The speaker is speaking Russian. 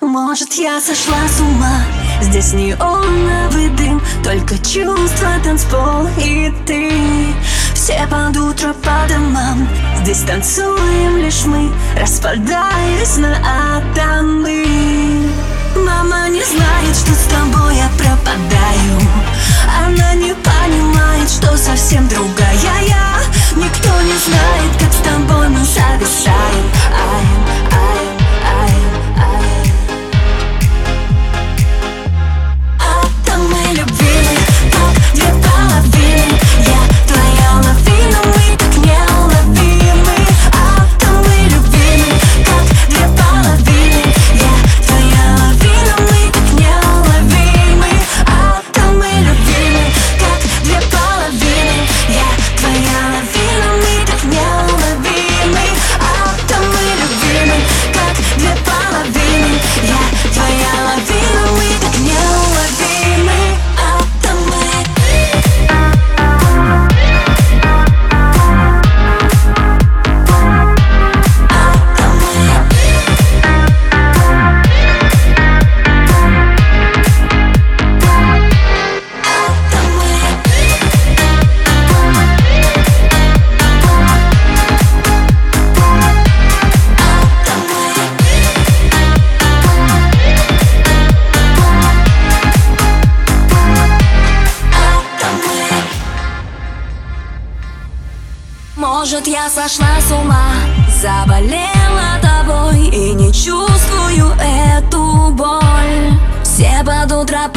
Может, я сошла с ума? Здесь неоновый дым. Только чувства, танцпол и ты. Все под утро по домам. Здесь танцуем лишь мы Распадаясь на атомы Может, я сошла с ума, заболела тобой И не чувствую эту боль. Все под утро